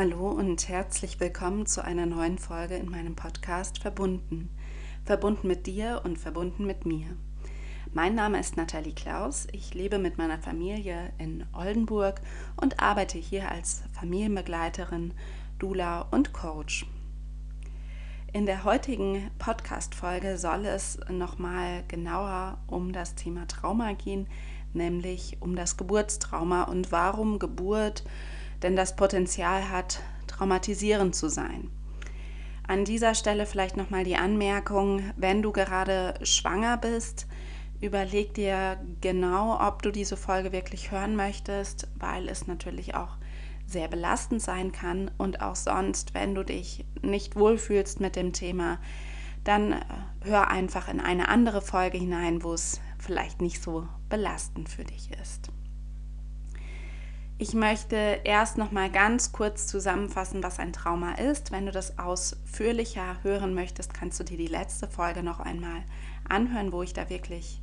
Hallo und herzlich willkommen zu einer neuen Folge in meinem Podcast Verbunden. Verbunden mit dir und verbunden mit mir. Mein Name ist Nathalie Klaus. Ich lebe mit meiner Familie in Oldenburg und arbeite hier als Familienbegleiterin, Dula und Coach. In der heutigen Podcast-Folge soll es nochmal genauer um das Thema Trauma gehen, nämlich um das Geburtstrauma und warum Geburt denn das Potenzial hat, traumatisierend zu sein. An dieser Stelle vielleicht nochmal die Anmerkung, wenn du gerade schwanger bist, überleg dir genau, ob du diese Folge wirklich hören möchtest, weil es natürlich auch sehr belastend sein kann und auch sonst, wenn du dich nicht wohlfühlst mit dem Thema, dann äh, hör einfach in eine andere Folge hinein, wo es vielleicht nicht so belastend für dich ist. Ich möchte erst noch mal ganz kurz zusammenfassen, was ein Trauma ist. Wenn du das ausführlicher hören möchtest, kannst du dir die letzte Folge noch einmal anhören, wo ich da wirklich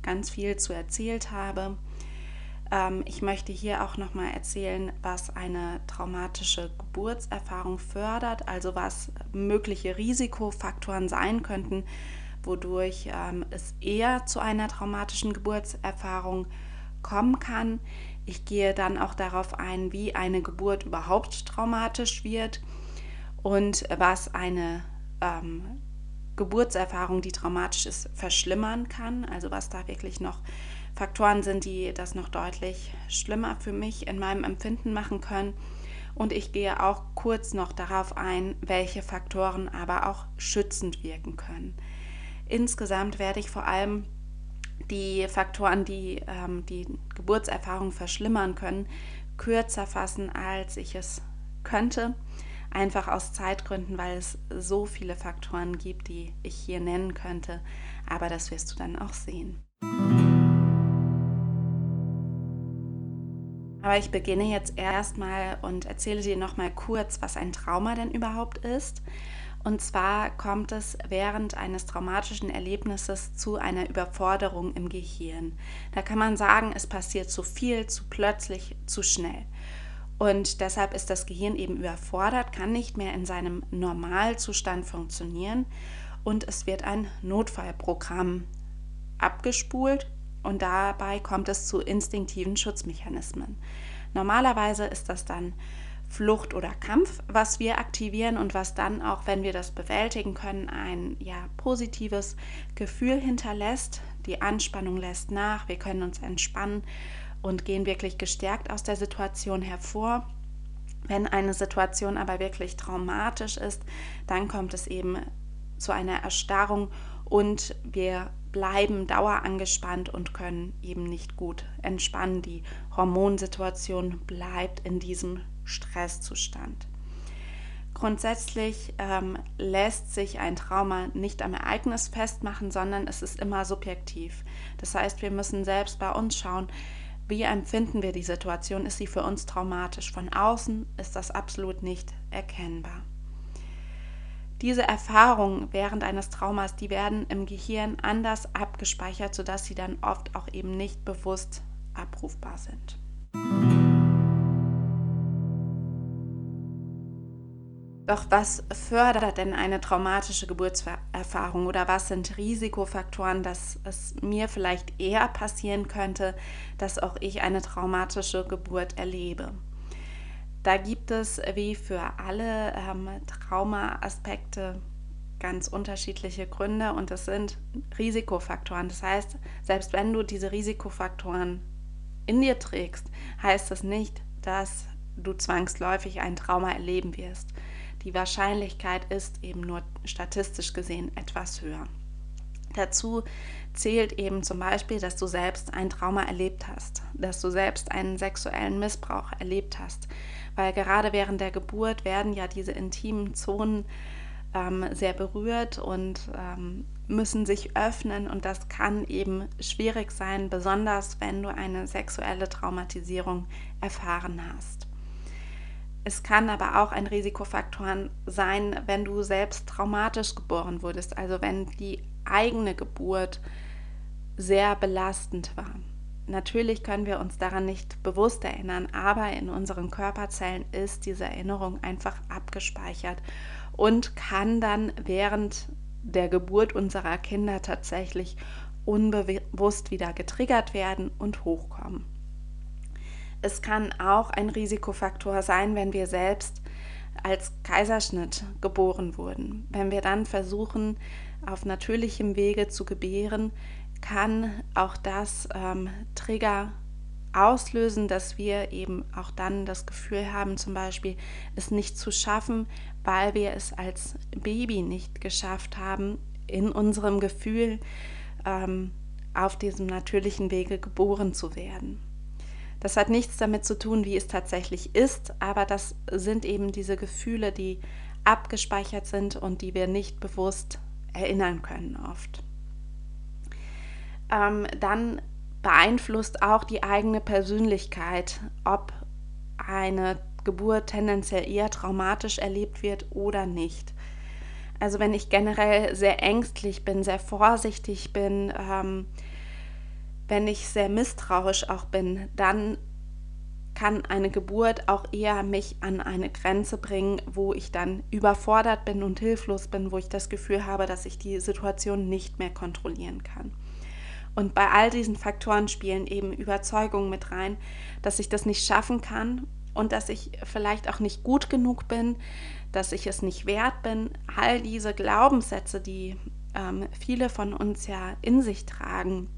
ganz viel zu erzählt habe. Ähm, ich möchte hier auch noch mal erzählen, was eine traumatische Geburtserfahrung fördert, also was mögliche Risikofaktoren sein könnten, wodurch ähm, es eher zu einer traumatischen Geburtserfahrung kommen kann. Ich gehe dann auch darauf ein, wie eine Geburt überhaupt traumatisch wird und was eine ähm, Geburtserfahrung, die traumatisch ist, verschlimmern kann. Also was da wirklich noch Faktoren sind, die das noch deutlich schlimmer für mich in meinem Empfinden machen können. Und ich gehe auch kurz noch darauf ein, welche Faktoren aber auch schützend wirken können. Insgesamt werde ich vor allem die Faktoren, die ähm, die Geburtserfahrung verschlimmern können, kürzer fassen, als ich es könnte. Einfach aus Zeitgründen, weil es so viele Faktoren gibt, die ich hier nennen könnte. Aber das wirst du dann auch sehen. Aber ich beginne jetzt erstmal und erzähle dir nochmal kurz, was ein Trauma denn überhaupt ist. Und zwar kommt es während eines traumatischen Erlebnisses zu einer Überforderung im Gehirn. Da kann man sagen, es passiert zu viel, zu plötzlich, zu schnell. Und deshalb ist das Gehirn eben überfordert, kann nicht mehr in seinem Normalzustand funktionieren und es wird ein Notfallprogramm abgespult und dabei kommt es zu instinktiven Schutzmechanismen. Normalerweise ist das dann Flucht oder Kampf, was wir aktivieren und was dann auch, wenn wir das bewältigen können, ein ja, positives Gefühl hinterlässt. Die Anspannung lässt nach, wir können uns entspannen und gehen wirklich gestärkt aus der Situation hervor. Wenn eine Situation aber wirklich traumatisch ist, dann kommt es eben zu einer Erstarrung und wir bleiben dauerangespannt und können eben nicht gut entspannen. Die Hormonsituation bleibt in diesem Stresszustand. Grundsätzlich ähm, lässt sich ein Trauma nicht am Ereignis festmachen, sondern es ist immer subjektiv. Das heißt, wir müssen selbst bei uns schauen, wie empfinden wir die Situation? Ist sie für uns traumatisch? Von außen ist das absolut nicht erkennbar. Diese Erfahrungen während eines Traumas, die werden im Gehirn anders abgespeichert, sodass sie dann oft auch eben nicht bewusst abrufbar sind. Doch was fördert denn eine traumatische Geburtserfahrung oder was sind Risikofaktoren, dass es mir vielleicht eher passieren könnte, dass auch ich eine traumatische Geburt erlebe? Da gibt es wie für alle ähm, Trauma-Aspekte ganz unterschiedliche Gründe und es sind Risikofaktoren. Das heißt, selbst wenn du diese Risikofaktoren in dir trägst, heißt das nicht, dass du zwangsläufig ein Trauma erleben wirst die Wahrscheinlichkeit ist eben nur statistisch gesehen etwas höher. Dazu zählt eben zum Beispiel, dass du selbst ein Trauma erlebt hast, dass du selbst einen sexuellen Missbrauch erlebt hast, weil gerade während der Geburt werden ja diese intimen Zonen ähm, sehr berührt und ähm, müssen sich öffnen und das kann eben schwierig sein, besonders wenn du eine sexuelle Traumatisierung erfahren hast. Es kann aber auch ein Risikofaktor sein, wenn du selbst traumatisch geboren wurdest, also wenn die eigene Geburt sehr belastend war. natürlich können wir uns daran nicht bewusst erinnern, aber in unseren Körperzellen ist diese Erinnerung einfach abgespeichert und kann dann während der Geburt unserer Kinder tatsächlich unbewusst wieder getriggert werden und hochkommen. Es kann auch ein Risikofaktor sein, wenn wir selbst als Kaiserschnitt geboren wurden. Wenn wir dann versuchen, auf natürlichem Wege zu gebären, kann auch das ähm, Trigger auslösen, dass wir eben auch dann das Gefühl haben, zum Beispiel es nicht zu schaffen, weil wir es als Baby nicht geschafft haben, in unserem Gefühl ähm, auf diesem natürlichen Wege geboren zu werden. Das hat nichts damit zu tun, wie es tatsächlich ist, aber das sind eben diese Gefühle, die abgespeichert sind und die wir nicht bewusst erinnern können oft. Ähm, dann beeinflusst auch die eigene Persönlichkeit, ob eine Geburt tendenziell eher traumatisch erlebt wird oder nicht. Also wenn ich generell sehr ängstlich bin, sehr vorsichtig bin, ähm, wenn ich sehr misstrauisch auch bin, dann kann eine Geburt auch eher mich an eine Grenze bringen, wo ich dann überfordert bin und hilflos bin, wo ich das Gefühl habe, dass ich die Situation nicht mehr kontrollieren kann. Und bei all diesen Faktoren spielen eben Überzeugungen mit rein, dass ich das nicht schaffen kann und dass ich vielleicht auch nicht gut genug bin, dass ich es nicht wert bin. All diese Glaubenssätze, die ähm, viele von uns ja in sich tragen,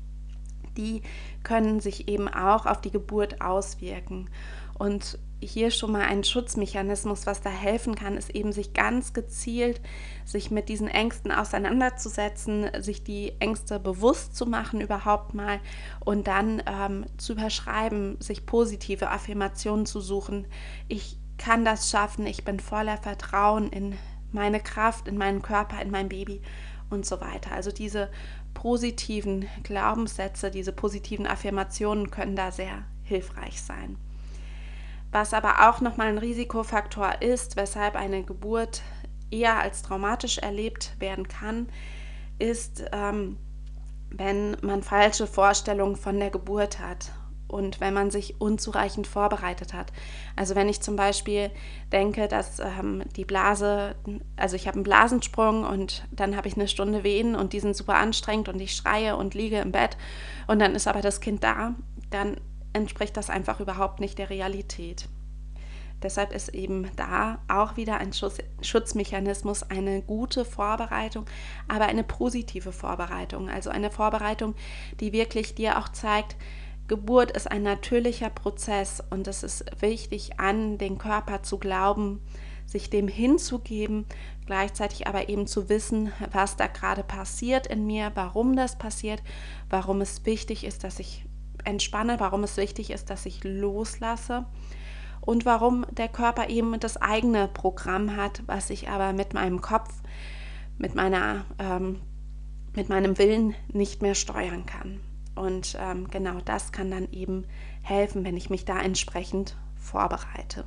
die können sich eben auch auf die Geburt auswirken. Und hier schon mal ein Schutzmechanismus, was da helfen kann, ist eben sich ganz gezielt, sich mit diesen Ängsten auseinanderzusetzen, sich die Ängste bewusst zu machen überhaupt mal und dann ähm, zu überschreiben, sich positive Affirmationen zu suchen. Ich kann das schaffen, ich bin voller Vertrauen in meine Kraft, in meinen Körper, in mein Baby und so weiter. Also diese positiven Glaubenssätze, diese positiven Affirmationen können da sehr hilfreich sein. Was aber auch nochmal ein Risikofaktor ist, weshalb eine Geburt eher als traumatisch erlebt werden kann, ist, ähm, wenn man falsche Vorstellungen von der Geburt hat und wenn man sich unzureichend vorbereitet hat. Also wenn ich zum Beispiel denke, dass ähm, die Blase, also ich habe einen Blasensprung und dann habe ich eine Stunde Wehen und die sind super anstrengend und ich schreie und liege im Bett und dann ist aber das Kind da, dann entspricht das einfach überhaupt nicht der Realität. Deshalb ist eben da auch wieder ein Schutz, Schutzmechanismus eine gute Vorbereitung, aber eine positive Vorbereitung. Also eine Vorbereitung, die wirklich dir auch zeigt, Geburt ist ein natürlicher Prozess und es ist wichtig, an den Körper zu glauben, sich dem hinzugeben, gleichzeitig aber eben zu wissen, was da gerade passiert in mir, warum das passiert, warum es wichtig ist, dass ich entspanne, warum es wichtig ist, dass ich loslasse und warum der Körper eben das eigene Programm hat, was ich aber mit meinem Kopf, mit meiner, ähm, mit meinem Willen nicht mehr steuern kann. Und ähm, genau das kann dann eben helfen, wenn ich mich da entsprechend vorbereite.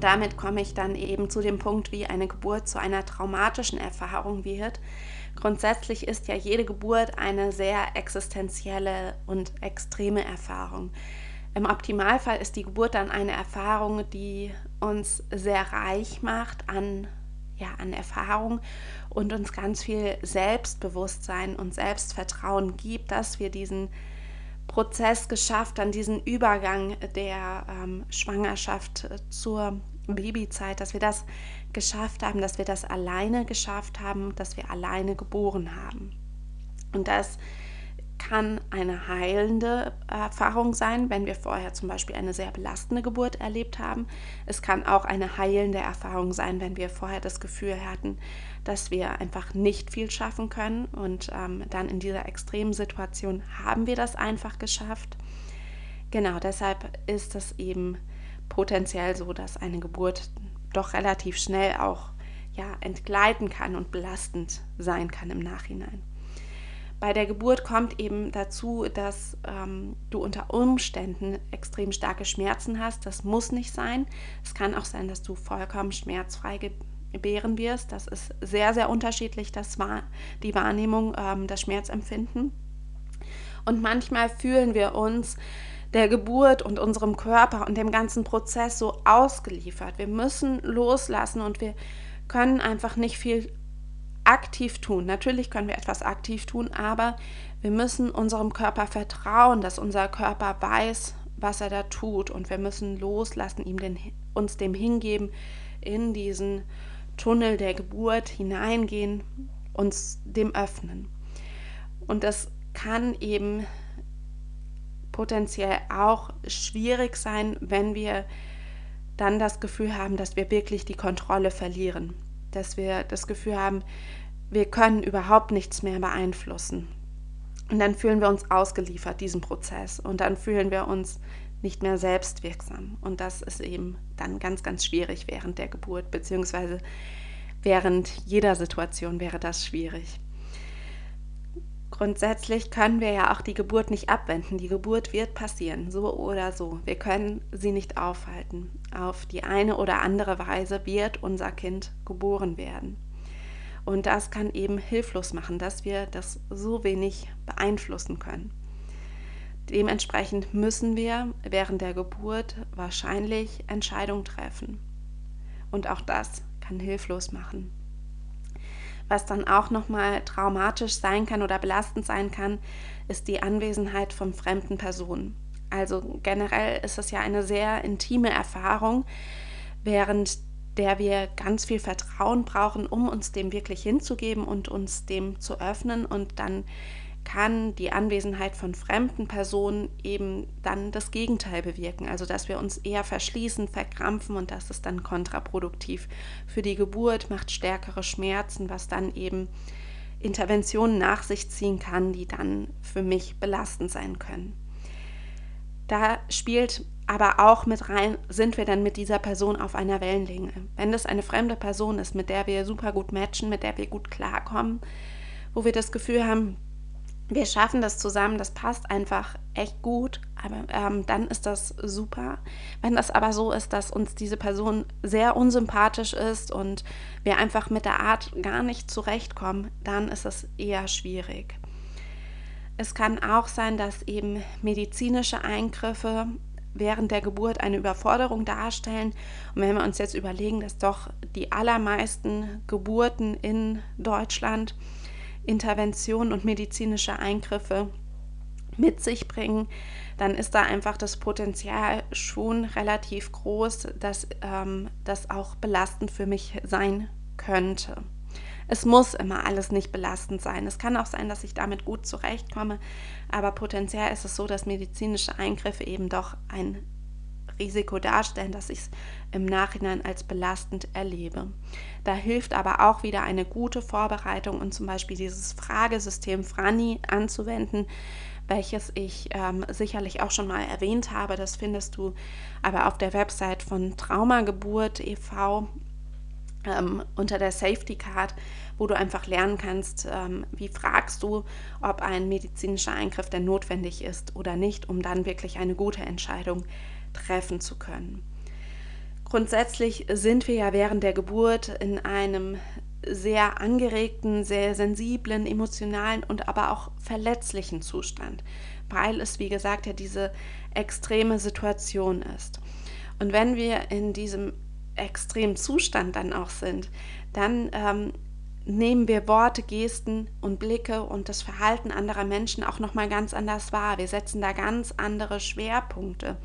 Damit komme ich dann eben zu dem Punkt, wie eine Geburt zu einer traumatischen Erfahrung wird, Grundsätzlich ist ja jede Geburt eine sehr existenzielle und extreme Erfahrung. Im Optimalfall ist die Geburt dann eine Erfahrung, die uns sehr reich macht an, ja, an Erfahrung und uns ganz viel Selbstbewusstsein und Selbstvertrauen gibt, dass wir diesen Prozess geschafft haben, diesen Übergang der ähm, Schwangerschaft zur Babyzeit, dass wir das geschafft haben, dass wir das alleine geschafft haben, dass wir alleine geboren haben. Und das kann eine heilende Erfahrung sein, wenn wir vorher zum Beispiel eine sehr belastende Geburt erlebt haben. Es kann auch eine heilende Erfahrung sein, wenn wir vorher das Gefühl hatten, dass wir einfach nicht viel schaffen können und ähm, dann in dieser extremen Situation haben wir das einfach geschafft. Genau, deshalb ist es eben potenziell so, dass eine Geburt doch relativ schnell auch ja, entgleiten kann und belastend sein kann im Nachhinein. Bei der Geburt kommt eben dazu, dass ähm, du unter Umständen extrem starke Schmerzen hast. Das muss nicht sein. Es kann auch sein, dass du vollkommen schmerzfrei gebären wirst. Das ist sehr, sehr unterschiedlich, das war die Wahrnehmung, ähm, das Schmerzempfinden. Und manchmal fühlen wir uns der Geburt und unserem Körper und dem ganzen Prozess so ausgeliefert. Wir müssen loslassen und wir können einfach nicht viel aktiv tun. Natürlich können wir etwas aktiv tun, aber wir müssen unserem Körper vertrauen, dass unser Körper weiß, was er da tut und wir müssen loslassen, ihm den, uns dem hingeben, in diesen Tunnel der Geburt hineingehen, uns dem öffnen. Und das kann eben potenziell auch schwierig sein, wenn wir dann das Gefühl haben, dass wir wirklich die Kontrolle verlieren, dass wir das Gefühl haben, wir können überhaupt nichts mehr beeinflussen. Und dann fühlen wir uns ausgeliefert diesem Prozess und dann fühlen wir uns nicht mehr selbstwirksam. Und das ist eben dann ganz, ganz schwierig während der Geburt, beziehungsweise während jeder Situation wäre das schwierig. Grundsätzlich können wir ja auch die Geburt nicht abwenden. Die Geburt wird passieren, so oder so. Wir können sie nicht aufhalten. Auf die eine oder andere Weise wird unser Kind geboren werden. Und das kann eben hilflos machen, dass wir das so wenig beeinflussen können. Dementsprechend müssen wir während der Geburt wahrscheinlich Entscheidungen treffen. Und auch das kann hilflos machen. Was dann auch nochmal traumatisch sein kann oder belastend sein kann, ist die Anwesenheit von fremden Personen. Also generell ist es ja eine sehr intime Erfahrung, während der wir ganz viel Vertrauen brauchen, um uns dem wirklich hinzugeben und uns dem zu öffnen und dann kann die Anwesenheit von fremden Personen eben dann das Gegenteil bewirken. Also dass wir uns eher verschließen, verkrampfen und das ist dann kontraproduktiv für die Geburt, macht stärkere Schmerzen, was dann eben Interventionen nach sich ziehen kann, die dann für mich belastend sein können. Da spielt aber auch mit rein, sind wir dann mit dieser Person auf einer Wellenlänge. Wenn das eine fremde Person ist, mit der wir super gut matchen, mit der wir gut klarkommen, wo wir das Gefühl haben, wir schaffen das zusammen, das passt einfach echt gut, aber ähm, dann ist das super. Wenn das aber so ist, dass uns diese Person sehr unsympathisch ist und wir einfach mit der Art gar nicht zurechtkommen, dann ist es eher schwierig. Es kann auch sein, dass eben medizinische Eingriffe während der Geburt eine Überforderung darstellen. Und wenn wir uns jetzt überlegen, dass doch die allermeisten Geburten in Deutschland Interventionen und medizinische Eingriffe mit sich bringen, dann ist da einfach das Potenzial schon relativ groß, dass ähm, das auch belastend für mich sein könnte. Es muss immer alles nicht belastend sein. Es kann auch sein, dass ich damit gut zurechtkomme, aber potenziell ist es so, dass medizinische Eingriffe eben doch ein Risiko darstellen, dass ich es im Nachhinein als belastend erlebe. Da hilft aber auch wieder eine gute Vorbereitung und zum Beispiel dieses Fragesystem Frani anzuwenden, welches ich ähm, sicherlich auch schon mal erwähnt habe. Das findest du aber auf der Website von Traumageburt e.V. Ähm, unter der Safety Card, wo du einfach lernen kannst, ähm, wie fragst du, ob ein medizinischer Eingriff denn notwendig ist oder nicht, um dann wirklich eine gute Entscheidung treffen zu können. Grundsätzlich sind wir ja während der Geburt in einem sehr angeregten, sehr sensiblen, emotionalen und aber auch verletzlichen Zustand, weil es, wie gesagt, ja diese extreme Situation ist. Und wenn wir in diesem extremen Zustand dann auch sind, dann ähm, nehmen wir Worte, Gesten und Blicke und das Verhalten anderer Menschen auch noch mal ganz anders wahr. Wir setzen da ganz andere Schwerpunkte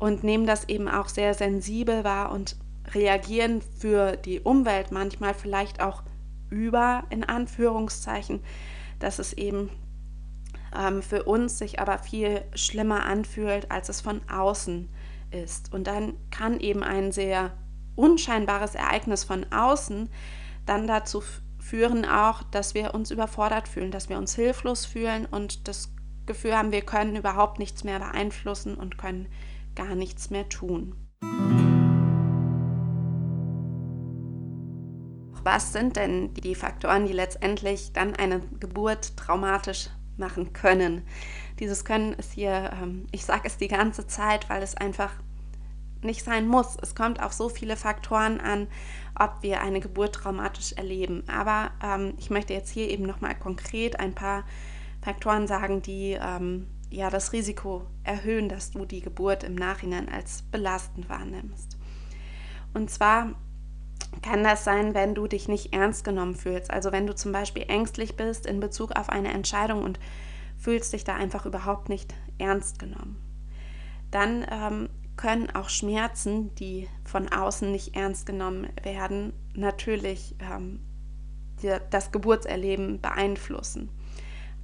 und nehmen das eben auch sehr sensibel wahr und reagieren für die Umwelt manchmal vielleicht auch über, in Anführungszeichen, dass es eben ähm, für uns sich aber viel schlimmer anfühlt, als es von außen ist. Und dann kann eben ein sehr unscheinbares Ereignis von außen dann dazu führen auch, dass wir uns überfordert fühlen, dass wir uns hilflos fühlen und das Gefühl haben, wir können überhaupt nichts mehr beeinflussen und können gar nichts mehr tun. Was sind denn die Faktoren, die letztendlich dann eine Geburt traumatisch machen können? Dieses Können ist hier, ähm, ich sage es die ganze Zeit, weil es einfach nicht sein muss. Es kommt auf so viele Faktoren an, ob wir eine Geburt traumatisch erleben. Aber ähm, ich möchte jetzt hier eben nochmal konkret ein paar Faktoren sagen, die ähm, ja das Risiko erhöhen, dass du die Geburt im Nachhinein als belastend wahrnimmst. Und zwar kann das sein, wenn du dich nicht ernst genommen fühlst. Also wenn du zum Beispiel ängstlich bist in Bezug auf eine Entscheidung und fühlst dich da einfach überhaupt nicht ernst genommen. Dann ähm, können auch Schmerzen, die von außen nicht ernst genommen werden, natürlich ähm, das Geburtserleben beeinflussen.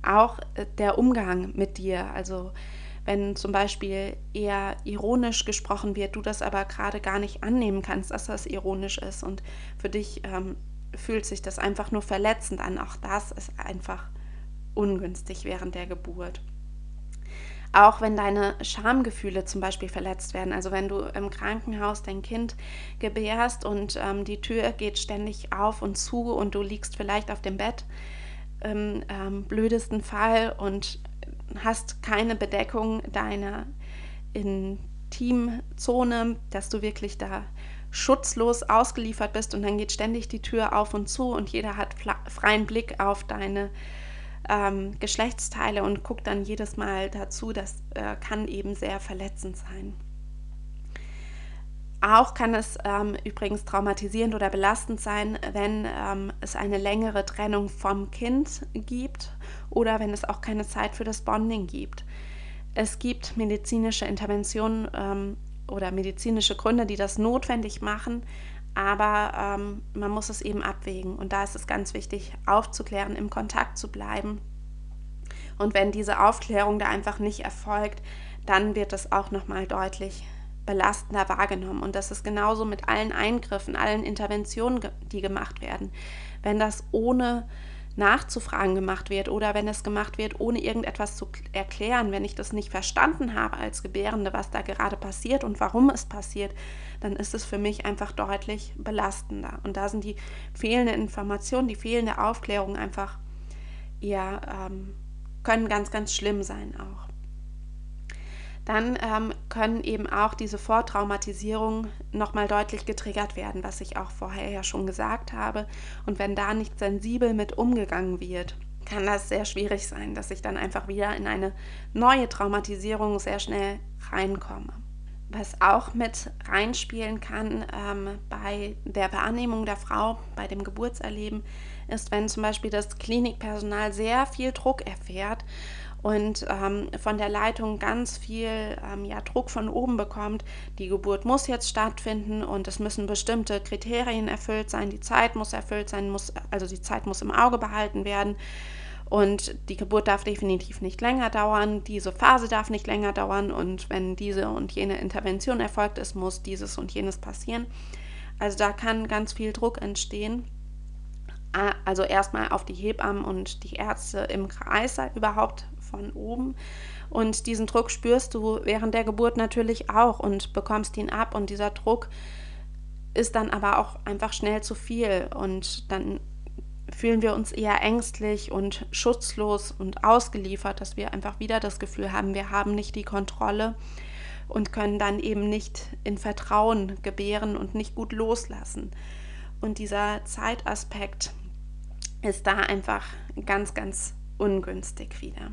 Auch äh, der Umgang mit dir, also wenn zum Beispiel eher ironisch gesprochen wird, du das aber gerade gar nicht annehmen kannst, dass das ironisch ist und für dich ähm, fühlt sich das einfach nur verletzend an. Auch das ist einfach ungünstig während der Geburt. Auch wenn deine Schamgefühle zum Beispiel verletzt werden, also wenn du im Krankenhaus dein Kind gebärst und ähm, die Tür geht ständig auf und zu und du liegst vielleicht auf dem Bett im ähm, blödesten Fall und hast keine Bedeckung deiner Intimzone, dass du wirklich da schutzlos ausgeliefert bist und dann geht ständig die Tür auf und zu und jeder hat freien Blick auf deine ähm, Geschlechtsteile und guckt dann jedes Mal dazu. Das äh, kann eben sehr verletzend sein. Auch kann es ähm, übrigens traumatisierend oder belastend sein, wenn ähm, es eine längere Trennung vom Kind gibt oder wenn es auch keine Zeit für das Bonding gibt. Es gibt medizinische Interventionen ähm, oder medizinische Gründe, die das notwendig machen, aber ähm, man muss es eben abwägen. Und da ist es ganz wichtig, aufzuklären, im Kontakt zu bleiben. Und wenn diese Aufklärung da einfach nicht erfolgt, dann wird es auch nochmal deutlich belastender wahrgenommen. Und das ist genauso mit allen Eingriffen, allen Interventionen, die gemacht werden. Wenn das ohne nachzufragen gemacht wird oder wenn es gemacht wird, ohne irgendetwas zu erklären, wenn ich das nicht verstanden habe als Gebärende, was da gerade passiert und warum es passiert, dann ist es für mich einfach deutlich belastender. Und da sind die fehlenden Informationen, die fehlende Aufklärung einfach, ja, ähm, können ganz, ganz schlimm sein auch. Dann ähm, können eben auch diese Vortraumatisierungen nochmal deutlich getriggert werden, was ich auch vorher ja schon gesagt habe. Und wenn da nicht sensibel mit umgegangen wird, kann das sehr schwierig sein, dass ich dann einfach wieder in eine neue Traumatisierung sehr schnell reinkomme. Was auch mit reinspielen kann ähm, bei der Wahrnehmung der Frau, bei dem Geburtserleben, ist, wenn zum Beispiel das Klinikpersonal sehr viel Druck erfährt und ähm, von der Leitung ganz viel ähm, ja, Druck von oben bekommt. Die Geburt muss jetzt stattfinden und es müssen bestimmte Kriterien erfüllt sein. Die Zeit muss erfüllt sein, muss, also die Zeit muss im Auge behalten werden. Und die Geburt darf definitiv nicht länger dauern, diese Phase darf nicht länger dauern und wenn diese und jene Intervention erfolgt ist, muss dieses und jenes passieren. Also da kann ganz viel Druck entstehen. Also erstmal auf die Hebammen und die Ärzte im Kreis überhaupt von oben. Und diesen Druck spürst du während der Geburt natürlich auch und bekommst ihn ab. Und dieser Druck ist dann aber auch einfach schnell zu viel. Und dann fühlen wir uns eher ängstlich und schutzlos und ausgeliefert, dass wir einfach wieder das Gefühl haben, wir haben nicht die Kontrolle und können dann eben nicht in Vertrauen gebären und nicht gut loslassen. Und dieser Zeitaspekt ist da einfach ganz, ganz ungünstig wieder.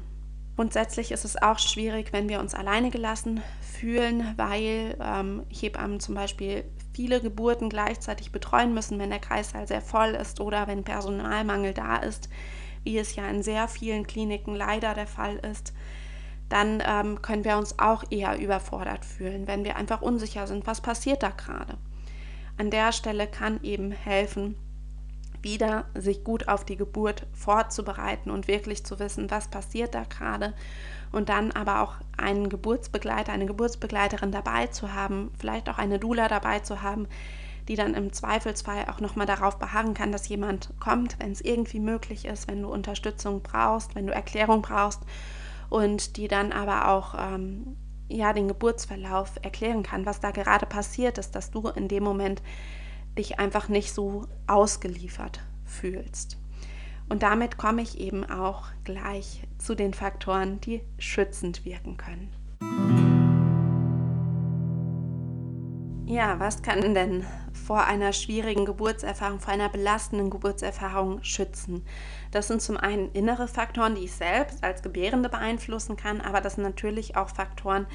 Grundsätzlich ist es auch schwierig, wenn wir uns alleine gelassen fühlen, weil ähm, Hebammen zum Beispiel viele Geburten gleichzeitig betreuen müssen, wenn der Kreissaal sehr voll ist oder wenn Personalmangel da ist, wie es ja in sehr vielen Kliniken leider der Fall ist, dann ähm, können wir uns auch eher überfordert fühlen, wenn wir einfach unsicher sind, was passiert da gerade. An der Stelle kann eben helfen, wieder sich gut auf die Geburt vorzubereiten und wirklich zu wissen, was passiert da gerade. Und dann aber auch einen Geburtsbegleiter, eine Geburtsbegleiterin dabei zu haben, vielleicht auch eine Dula dabei zu haben, die dann im Zweifelsfall auch nochmal darauf beharren kann, dass jemand kommt, wenn es irgendwie möglich ist, wenn du Unterstützung brauchst, wenn du Erklärung brauchst und die dann aber auch ähm, ja den Geburtsverlauf erklären kann, was da gerade passiert ist, dass du in dem Moment dich einfach nicht so ausgeliefert fühlst. Und damit komme ich eben auch gleich zu den Faktoren, die schützend wirken können. Ja, was kann denn vor einer schwierigen Geburtserfahrung, vor einer belastenden Geburtserfahrung schützen? Das sind zum einen innere Faktoren, die ich selbst als Gebärende beeinflussen kann, aber das sind natürlich auch Faktoren,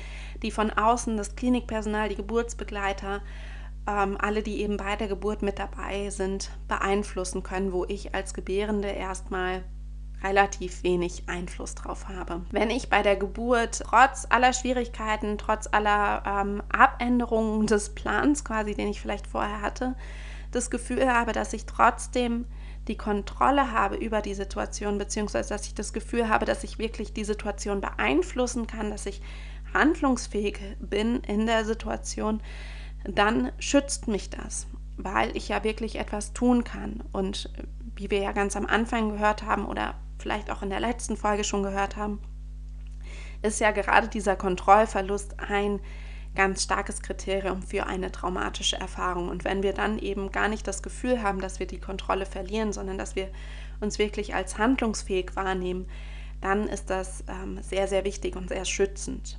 die von außen, das Klinikpersonal, die Geburtsbegleiter, ähm, alle, die eben bei der Geburt mit dabei sind, beeinflussen können, wo ich als Gebärende erstmal relativ wenig Einfluss drauf habe. Wenn ich bei der Geburt trotz aller Schwierigkeiten, trotz aller ähm, Abänderungen des Plans quasi, den ich vielleicht vorher hatte, das Gefühl habe, dass ich trotzdem die Kontrolle habe über die Situation, beziehungsweise dass ich das Gefühl habe, dass ich wirklich die Situation beeinflussen kann, dass ich handlungsfähig bin in der Situation, dann schützt mich das, weil ich ja wirklich etwas tun kann. Und wie wir ja ganz am Anfang gehört haben oder vielleicht auch in der letzten Folge schon gehört haben, ist ja gerade dieser Kontrollverlust ein ganz starkes Kriterium für eine traumatische Erfahrung. Und wenn wir dann eben gar nicht das Gefühl haben, dass wir die Kontrolle verlieren, sondern dass wir uns wirklich als handlungsfähig wahrnehmen, dann ist das ähm, sehr, sehr wichtig und sehr schützend.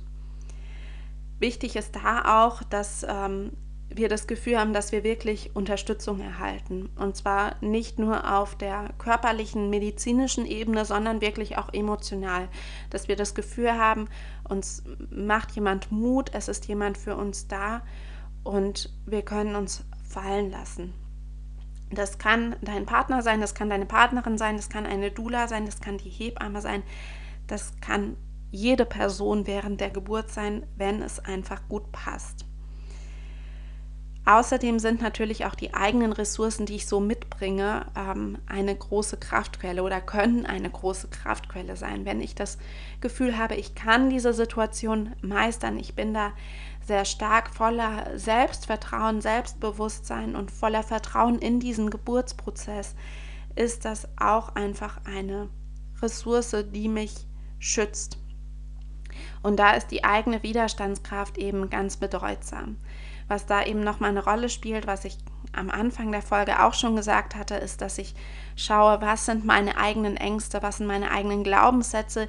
Wichtig ist da auch, dass ähm, wir das Gefühl haben, dass wir wirklich Unterstützung erhalten. Und zwar nicht nur auf der körperlichen, medizinischen Ebene, sondern wirklich auch emotional. Dass wir das Gefühl haben, uns macht jemand Mut, es ist jemand für uns da und wir können uns fallen lassen. Das kann dein Partner sein, das kann deine Partnerin sein, das kann eine Dula sein, das kann die Hebamme sein, das kann jede Person während der Geburt sein, wenn es einfach gut passt. Außerdem sind natürlich auch die eigenen Ressourcen, die ich so mitbringe, ähm, eine große Kraftquelle oder können eine große Kraftquelle sein. Wenn ich das Gefühl habe, ich kann diese Situation meistern, ich bin da sehr stark voller Selbstvertrauen, Selbstbewusstsein und voller Vertrauen in diesen Geburtsprozess, ist das auch einfach eine Ressource, die mich schützt. Und da ist die eigene Widerstandskraft eben ganz bedeutsam. Was da eben nochmal eine Rolle spielt, was ich am Anfang der Folge auch schon gesagt hatte, ist, dass ich schaue, was sind meine eigenen Ängste, was sind meine eigenen Glaubenssätze,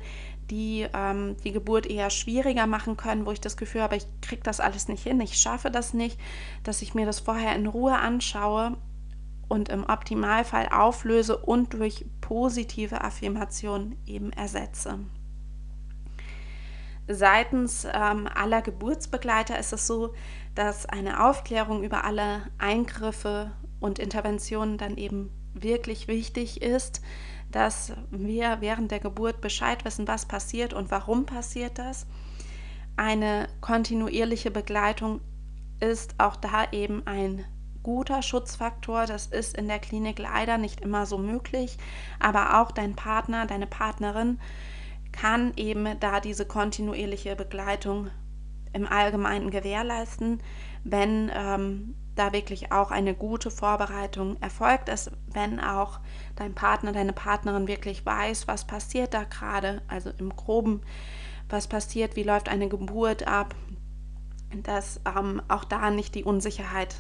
die ähm, die Geburt eher schwieriger machen können, wo ich das Gefühl habe, ich kriege das alles nicht hin, ich schaffe das nicht, dass ich mir das vorher in Ruhe anschaue und im Optimalfall auflöse und durch positive Affirmationen eben ersetze. Seitens ähm, aller Geburtsbegleiter ist es so, dass eine Aufklärung über alle Eingriffe und Interventionen dann eben wirklich wichtig ist, dass wir während der Geburt Bescheid wissen, was passiert und warum passiert das. Eine kontinuierliche Begleitung ist auch da eben ein guter Schutzfaktor. Das ist in der Klinik leider nicht immer so möglich, aber auch dein Partner, deine Partnerin kann eben da diese kontinuierliche Begleitung im Allgemeinen gewährleisten, wenn ähm, da wirklich auch eine gute Vorbereitung erfolgt ist, wenn auch dein Partner, deine Partnerin wirklich weiß, was passiert da gerade, also im groben, was passiert, wie läuft eine Geburt ab, dass ähm, auch da nicht die Unsicherheit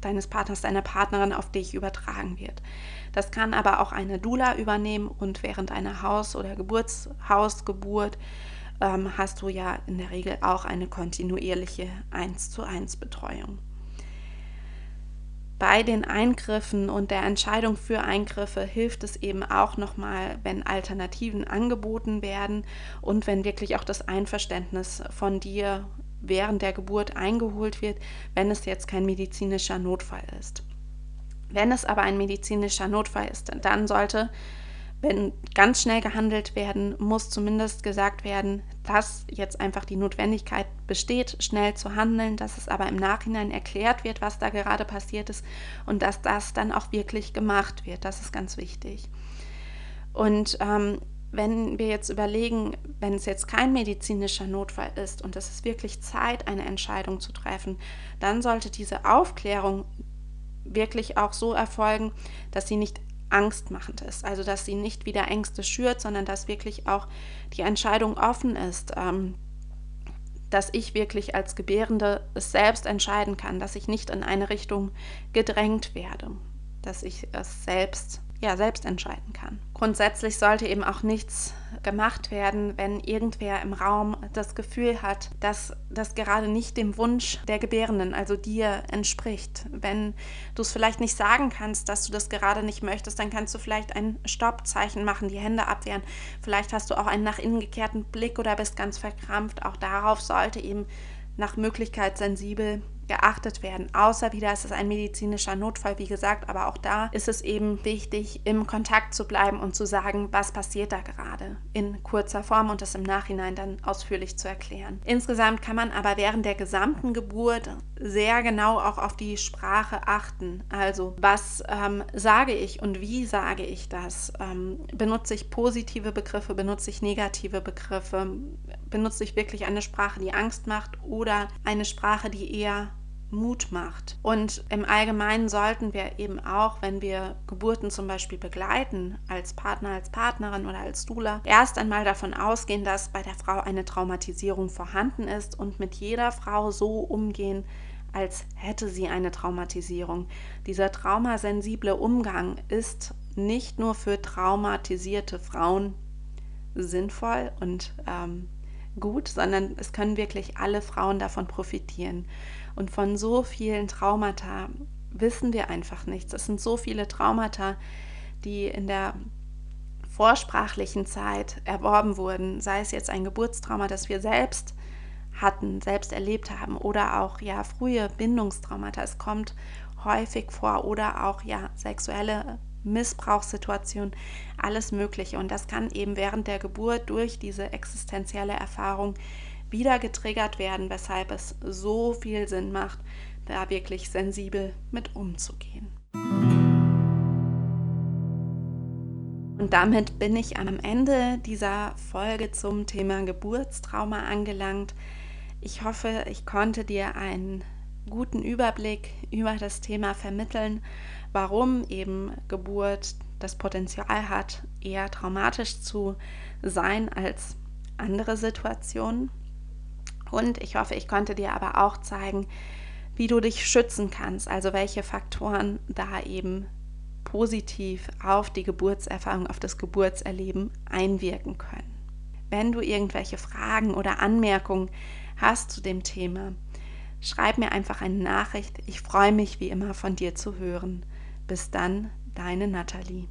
deines Partners, deiner Partnerin auf dich übertragen wird. Das kann aber auch eine Dula übernehmen und während einer Haus- oder Geburtshausgeburt ähm, hast du ja in der Regel auch eine kontinuierliche 1 zu 1 Betreuung. Bei den Eingriffen und der Entscheidung für Eingriffe hilft es eben auch nochmal, wenn Alternativen angeboten werden und wenn wirklich auch das Einverständnis von dir während der Geburt eingeholt wird, wenn es jetzt kein medizinischer Notfall ist. Wenn es aber ein medizinischer Notfall ist, dann sollte wenn ganz schnell gehandelt werden, muss zumindest gesagt werden, dass jetzt einfach die Notwendigkeit besteht, schnell zu handeln, dass es aber im Nachhinein erklärt wird, was da gerade passiert ist und dass das dann auch wirklich gemacht wird. Das ist ganz wichtig. Und ähm, wenn wir jetzt überlegen, wenn es jetzt kein medizinischer Notfall ist und es ist wirklich Zeit, eine Entscheidung zu treffen, dann sollte diese Aufklärung wirklich auch so erfolgen, dass sie nicht angstmachend ist. Also dass sie nicht wieder Ängste schürt, sondern dass wirklich auch die Entscheidung offen ist, ähm, dass ich wirklich als Gebärende es selbst entscheiden kann, dass ich nicht in eine Richtung gedrängt werde, dass ich es selbst ja selbst entscheiden kann. Grundsätzlich sollte eben auch nichts gemacht werden, wenn irgendwer im Raum das Gefühl hat, dass das gerade nicht dem Wunsch der Gebärenden, also dir, entspricht. Wenn du es vielleicht nicht sagen kannst, dass du das gerade nicht möchtest, dann kannst du vielleicht ein Stoppzeichen machen, die Hände abwehren. Vielleicht hast du auch einen nach innen gekehrten Blick oder bist ganz verkrampft. Auch darauf sollte eben nach Möglichkeit sensibel geachtet werden. Außer wieder ist es ein medizinischer Notfall, wie gesagt, aber auch da ist es eben wichtig, im Kontakt zu bleiben und zu sagen, was passiert da gerade in kurzer Form und das im Nachhinein dann ausführlich zu erklären. Insgesamt kann man aber während der gesamten Geburt sehr genau auch auf die Sprache achten. Also was ähm, sage ich und wie sage ich das? Ähm, benutze ich positive Begriffe, benutze ich negative Begriffe? Benutze ich wirklich eine Sprache, die Angst macht oder eine Sprache, die eher Mut macht. Und im Allgemeinen sollten wir eben auch, wenn wir Geburten zum Beispiel begleiten, als Partner, als Partnerin oder als Dula, erst einmal davon ausgehen, dass bei der Frau eine Traumatisierung vorhanden ist und mit jeder Frau so umgehen, als hätte sie eine Traumatisierung. Dieser traumasensible Umgang ist nicht nur für traumatisierte Frauen sinnvoll und ähm, gut, sondern es können wirklich alle Frauen davon profitieren. Und von so vielen Traumata wissen wir einfach nichts. Es sind so viele Traumata, die in der vorsprachlichen Zeit erworben wurden, sei es jetzt ein Geburtstrauma, das wir selbst hatten, selbst erlebt haben oder auch ja frühe Bindungstraumata. Es kommt häufig vor oder auch ja sexuelle Missbrauchssituationen, alles Mögliche. Und das kann eben während der Geburt durch diese existenzielle Erfahrung wieder getriggert werden, weshalb es so viel Sinn macht, da wirklich sensibel mit umzugehen. Und damit bin ich am Ende dieser Folge zum Thema Geburtstrauma angelangt. Ich hoffe, ich konnte dir einen guten Überblick über das Thema vermitteln, warum eben Geburt das Potenzial hat, eher traumatisch zu sein als andere Situationen. Und ich hoffe, ich konnte dir aber auch zeigen, wie du dich schützen kannst, also welche Faktoren da eben positiv auf die Geburtserfahrung, auf das Geburtserleben einwirken können. Wenn du irgendwelche Fragen oder Anmerkungen hast zu dem Thema, schreib mir einfach eine Nachricht. Ich freue mich wie immer von dir zu hören. Bis dann, deine Nathalie.